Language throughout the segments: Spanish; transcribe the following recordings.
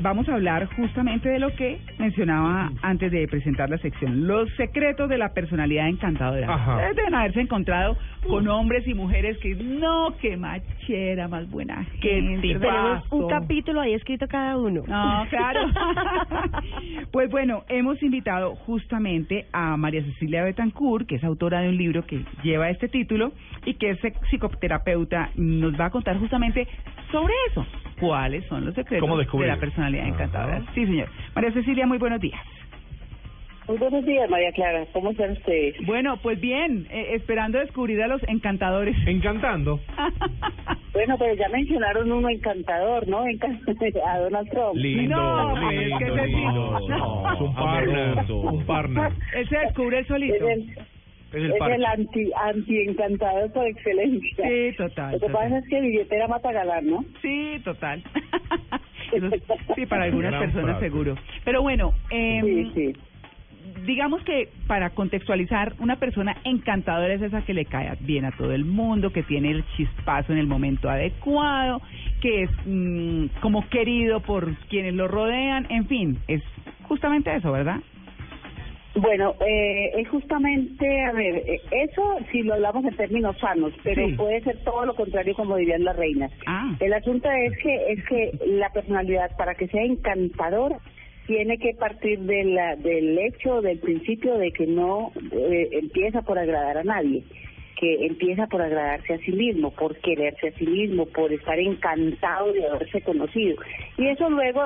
Vamos a hablar justamente de lo que mencionaba antes de presentar la sección, los secretos de la personalidad encantadora. Ajá. Deben haberse encontrado con hombres y mujeres que no, qué machera, más buena gente. Tenemos un capítulo ahí escrito cada uno. No, claro. pues bueno, hemos invitado justamente a María Cecilia Betancourt, que es autora de un libro que lleva este título y que es psicoterapeuta. Nos va a contar justamente sobre eso. ¿Cuáles son los secretos ¿Cómo de la personalidad Ajá. encantadora? Sí, señor. María Cecilia, muy buenos días. Muy buenos días, María Clara. ¿Cómo están ustedes? Bueno, pues bien, eh, esperando descubrir a los encantadores. Encantando. Bueno, pero ya mencionaron uno encantador, ¿no? A Donald Trump. Lindo, No, pues, lindo, ¿qué te lindo. No, es un partner, un partner. Él se descubre Es solito. el, Es el es parche. el anti, anti encantador por excelencia. Sí, total. Lo que total. pasa es que billetera mata galán, ¿no? Sí, total. Sí, para algunas personas frase. seguro. Pero bueno, eh, Sí, sí. digamos que para contextualizar, una persona encantadora es esa que le cae bien a todo el mundo, que tiene el chispazo en el momento adecuado, que es mm, como querido por quienes lo rodean, en fin, es justamente eso, ¿verdad? Bueno, eh, es justamente, a ver, eh, eso si lo hablamos en términos sanos, pero Sí. puede ser todo lo contrario, como dirían las reinas. Ah. El asunto es que es que la personalidad, para que sea encantadora, tiene que partir de la, del hecho, del principio de que no eh, empieza por agradar a nadie, que empieza por agradarse a sí mismo, por quererse a sí mismo, por estar encantado de haberse conocido. Y eso luego,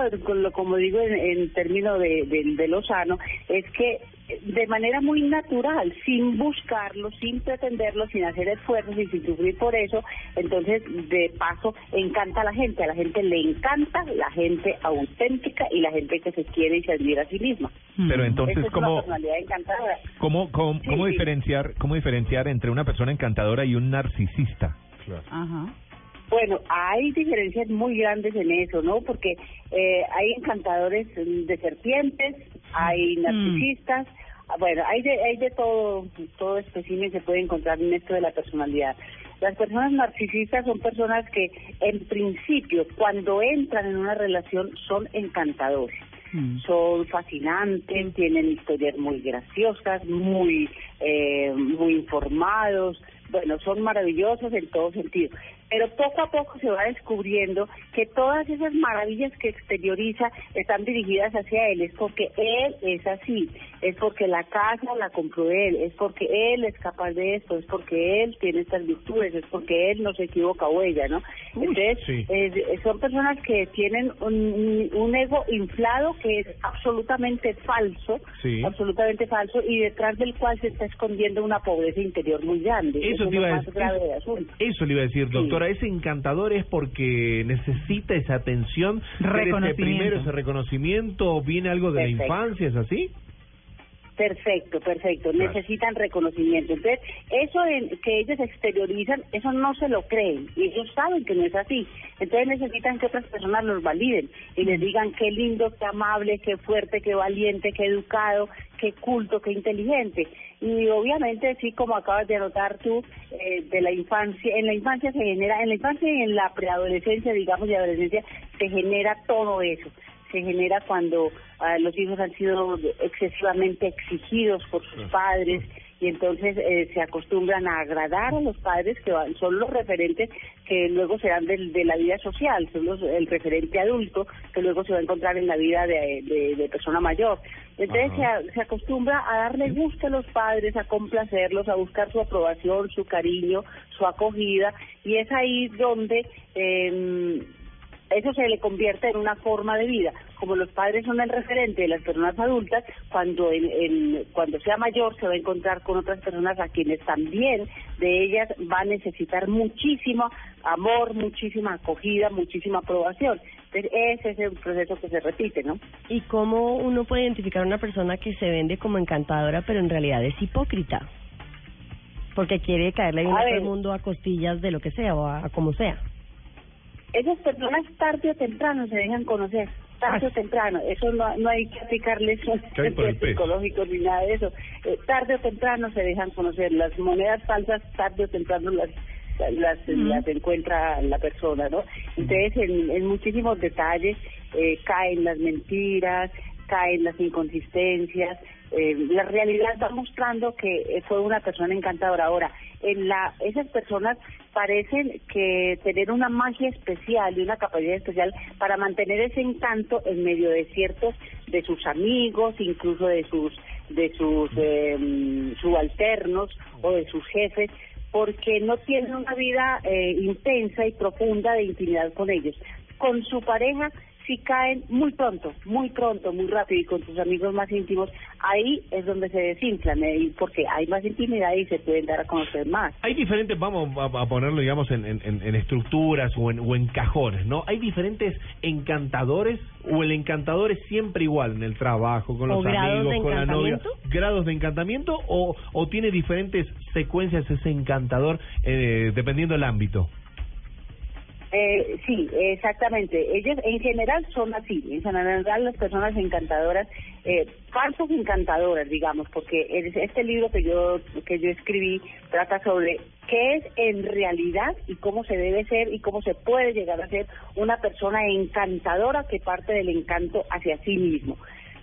como digo en, en términos de, de, de lo sano, es que de manera muy natural, sin buscarlo, sin pretenderlo, sin hacer esfuerzos y sin sufrir por eso, entonces de paso encanta a la gente, a la gente le encanta la gente auténtica y la gente que se quiere y se admira a sí misma. Pero entonces, Esa es una ¿cómo, cómo, cómo, Sí, cómo sí. diferenciar, cómo diferenciar entre una persona encantadora y un narcisista? Ajá. Bueno, hay diferencias muy grandes en eso, ¿no? Porque eh, hay encantadores mm, de serpientes, hay narcisistas, ah, bueno, hay de, hay de todo, todo espécimen se puede encontrar en esto de la personalidad. Las personas narcisistas son personas que, en principio, cuando entran en una relación, son encantadores Mm. son fascinantes, tienen historias muy graciosas, muy eh, muy informados, bueno, son maravillosos en todo sentido. Pero poco a poco se va descubriendo que todas esas maravillas que exterioriza están dirigidas hacia él, es porque él es así, es porque la casa la compró él, es porque él es capaz de esto, es porque él tiene estas virtudes, es porque él no se equivoca o ella, ¿no? Entonces, sí. eh, son personas que tienen un, un ego inflado que es absolutamente falso, Sí. absolutamente falso, y detrás del cual se está escondiendo una pobreza interior muy grande. Eso es te lo iba a más decir. Eso le iba a decir, doctora. Ese encantador es porque necesita esa atención, Reconocimiento. primero ese reconocimiento, viene algo de la infancia, ¿es así? Perfecto, perfecto. Claro. Necesitan reconocimiento. Entonces, eso en, que ellos exteriorizan, eso no se lo creen. Y ellos saben que no es así. Entonces necesitan que otras personas los validen y les digan qué lindo, qué amable, qué fuerte, qué valiente, qué educado, qué culto, qué inteligente. Y obviamente, sí, como acabas de anotar tú, eh, de la infancia, en la infancia se genera, en la infancia y en la preadolescencia, digamos, y adolescencia, se genera todo eso se genera cuando ah, los hijos han sido excesivamente exigidos por sus padres y entonces eh, se acostumbran a agradar a los padres que van- son los referentes que luego serán del- de, la vida social, son los, el referente adulto que luego se va a encontrar en la vida de, de- de persona mayor. Entonces se, se acostumbra a darle gusto a los padres, a complacerlos, a buscar su aprobación, su cariño, su acogida y es ahí donde... Eh, eso se le convierte en una forma de vida. Como los padres son el referente de las personas adultas, cuando el, el- cuando sea mayor se va a encontrar con otras personas a quienes también de ellas va a necesitar muchísimo amor, muchísima acogida, muchísima aprobación. Entonces, ese es el proceso que se repite, ¿no? ¿Y cómo uno puede identificar a una persona que se vende como encantadora, pero en realidad es hipócrita? Porque quiere caerle bien A a todo el mundo a costillas de lo que sea o a, a como sea. Esas personas tarde o temprano se dejan conocer, tarde o temprano. Eso no, no hay que aplicarles psicológicos ni nada de eso. Eh, tarde o temprano se dejan conocer. Las monedas falsas tarde o temprano las las, las encuentra la persona, ¿no? Entonces, en, en muchísimos detalles eh, caen las mentiras, caen las inconsistencias. Eh, la realidad va mostrando que eh, fue una persona encantadora. Ahora, en la esas personas parecen que tener una magia especial y una capacidad especial para mantener ese encanto en medio de ciertos de sus amigos, incluso de sus de sus eh, subalternos o de sus jefes, porque no tienen una vida eh, intensa y profunda de intimidad con ellos. Con su pareja sí caen muy pronto, muy pronto, muy rápido y con sus amigos más íntimos, ahí es donde se desinflan, eh, porque hay más intimidad y se pueden dar a conocer más. Hay diferentes, vamos a, ponerlo, digamos, en, en, en- en estructuras o en, o en cajones, ¿no? Hay diferentes encantadores o el encantador es siempre igual en el trabajo, con ¿O los amigos, con la novia. ¿Grados de encantamiento o, o tiene diferentes secuencias ese encantador eh, dependiendo del ámbito? Eh, sí, exactamente. Ellos en general son así. En general las personas encantadoras, eh, falsas encantadoras, digamos, porque es- este libro que yo que yo escribí trata sobre qué es en realidad y cómo se debe ser y cómo se puede llegar a ser una persona encantadora que parte del encanto hacia sí mismo.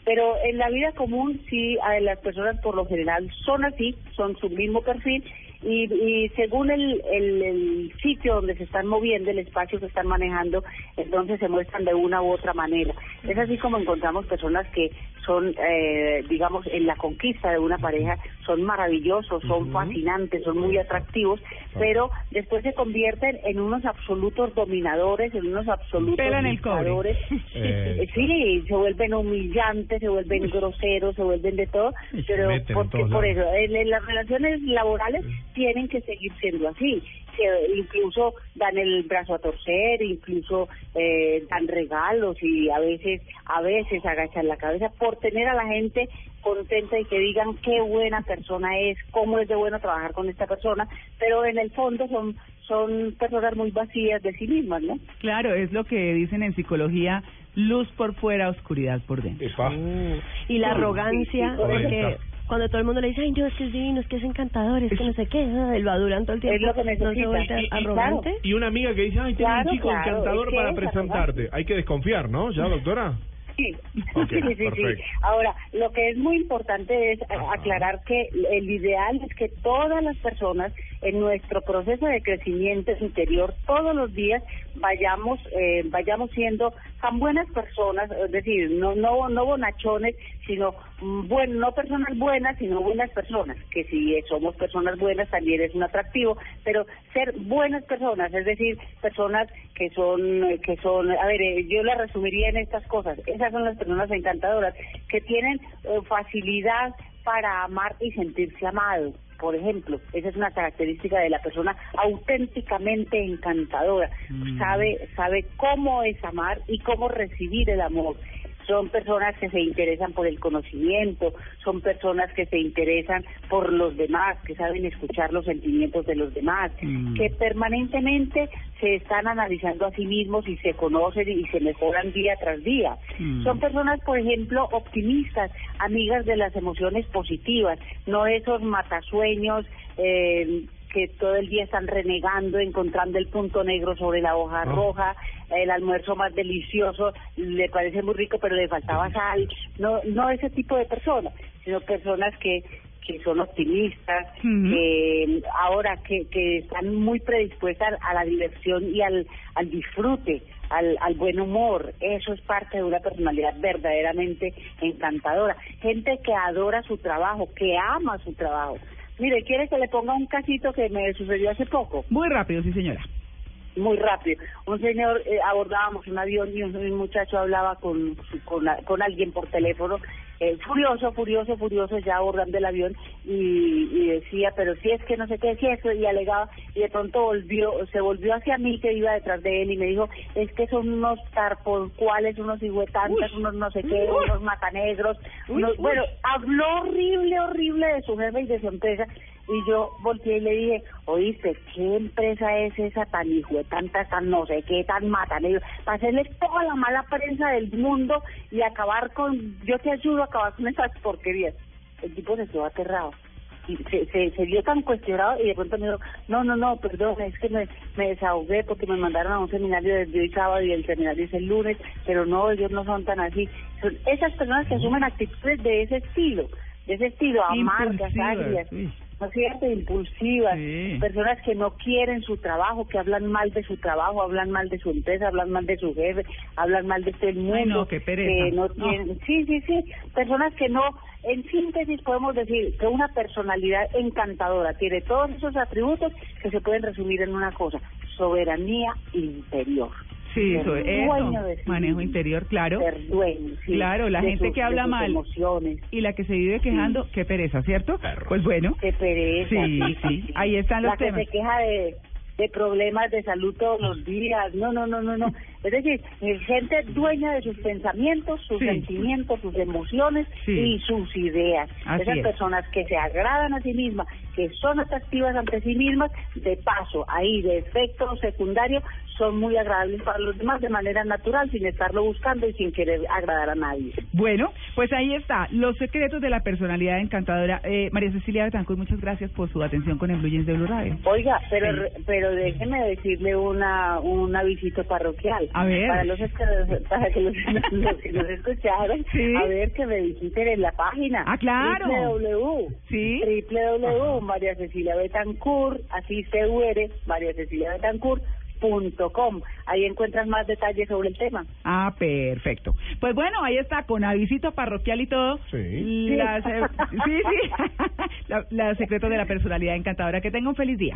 Pero en la vida común sí, las personas por lo general son así, son su mismo perfil y, y según el, el, el sitio donde se están moviendo, el espacio que están manejando, entonces se muestran de una u otra manera. Es así como encontramos personas que son, eh, digamos, en la conquista de una pareja, son maravillosos, son fascinantes, son muy atractivos, pero después se convierten en unos absolutos dominadores, en unos absolutos dictadores. Eh, Sí, se vuelven humillantes, se vuelven groseros, se vuelven de todo, Y pero porque por eso en, en las relaciones laborales tienen que seguir siendo así. Que incluso dan el brazo a torcer, incluso eh, dan regalos y a veces a veces agachan la cabeza por tener a la gente contenta y que digan qué buena persona es, cómo es de bueno trabajar con esta persona, pero en el fondo son son personas muy vacías de sí mismas, ¿no? Claro, es lo que dicen en psicología, luz por fuera, oscuridad por dentro. Epa. Y la arrogancia, sí, sí, porque cuando todo el mundo le dice, ay, no, es que es divino, es que es encantador, es que no sé qué, ah, lo adulan todo el tiempo, Es lo que no se necesita. Y- y arrogante. Y una amiga que dice, ay, tengo Claro, un chico claro, encantador es que para es presentarte. Hay que desconfiar, ¿no? ¿Ya, doctora? Sí, sí, sí, sí. Ahora, lo que es muy importante es eh, aclarar que el ideal es que todas las personas en nuestro proceso de crecimiento interior todos los días vayamos eh, vayamos siendo tan buenas personas, es decir, no no no bonachones, sino mm, bueno, no personas buenas, sino buenas personas, que si somos personas buenas también es un atractivo, pero ser buenas personas, es decir, personas que son que son, a ver, eh, yo la resumiría en estas cosas. Esas son las personas encantadoras que tienen eh, facilidad para amar y sentirse amado. Por ejemplo, esa es una característica de la persona auténticamente encantadora. Sabe sabe cómo es amar y cómo recibir el amor son personas que se interesan por el conocimiento, son personas que se interesan por los demás, que saben escuchar los sentimientos de los demás, Mm. que permanentemente se están analizando a sí mismos y se conocen y se mejoran día tras día. Mm. Son personas, por ejemplo, optimistas, amigas de las emociones positivas, no esos matasueños eh, que todo el día están renegando, encontrando el punto negro sobre la hoja roja, el almuerzo más delicioso, le parece muy rico, pero le faltaba sal. No, no ese tipo de personas, sino personas que que son optimistas, que ahora que, que están muy predispuestas a la diversión y al, al disfrute, al, al buen humor. Eso es parte de una personalidad verdaderamente encantadora. Gente que adora su trabajo, que ama su trabajo. Mire, ¿quiere que le ponga un casito que me sucedió hace poco? Muy rápido, sí señora. muy rápido. Un señor, eh, abordábamos un avión y un, un muchacho hablaba con, con, con alguien por teléfono, eh, furioso, furioso, furioso, ya abordando el avión y, y decía, pero si es que no sé qué decía eso y alegaba y de pronto volvió, se volvió hacia mí que iba detrás de él y me dijo, es que son unos cuáles unos hijuetantas, unos no sé qué, unos matanegros, unos, bueno, habló horrible, horrible de su jefe y de su empresa y yo volteé y le dije, oíste, ¿qué empresa es esa tan hijo de tanta, tan no sé qué, tan matan? Para hacerle toda la mala prensa del mundo y acabar con, yo te ayudo a acabar con esas porquerías. El tipo se quedó aterrado. Y se, se, se vio tan cuestionado y de pronto me dijo, no, no, no, perdón, es que me, me desahogué porque me mandaron a un seminario desde hoy sábado y el seminario es el lunes, pero no, ellos no son tan así. Son esas personas que asumen actitudes de ese estilo, de ese estilo, amargas, agrias. ¿No es cierto? Impulsivas, personas que no quieren su trabajo, que hablan mal de su trabajo, hablan mal de su empresa, hablan mal de su jefe, hablan mal de todo el mundo. Ay, no, qué pereza. Que no tienen, sí, sí, sí, personas que no, en síntesis podemos decir que una personalidad encantadora tiene todos esos atributos que se pueden resumir en una cosa, soberanía interior. Sí, eso, Ser eso. dueño de sí manejo mismo. interior, claro. Ser dueño, sí, Claro, la gente sus- que habla mal emociones. y la que se vive quejando, qué pereza, ¿cierto? Pues bueno, Qué pereza. Sí, sí, ahí están los la que temas. se queja de, de problemas de salud todos los días. No, no, no, no, no. Es decir, gente dueña de sus pensamientos, sus Sí. sentimientos, sus emociones Sí. y sus ideas. Así Esas es. personas que se agradan a sí mismas, que son atractivas ante sí mismas, de paso, ahí, de efecto secundario, son muy agradables para los demás de manera natural, sin estarlo buscando y sin querer agradar a nadie. Bueno, pues ahí está, los secretos de la personalidad encantadora. Eh, María Cecilia Betancourt, muchas gracias por su atención con el Blue Jeans de Blue Radio. Oiga, pero Sí. pero déjeme decirle una un avisito parroquial. A ver. Para los, para que los, los que nos escucharon, Sí. a ver que me visiten en la página. Ah, claro. www. Sí. www. María Cecilia Betancourt, así se huere, María Cecilia Betancourt. Punto com. Ahí encuentras más detalles sobre el tema. Ah, perfecto. Pues bueno, ahí está, con avisito parroquial y todo. Sí. Las, eh, sí, sí. la, la secretos de la personalidad encantadora. Que tenga un feliz día.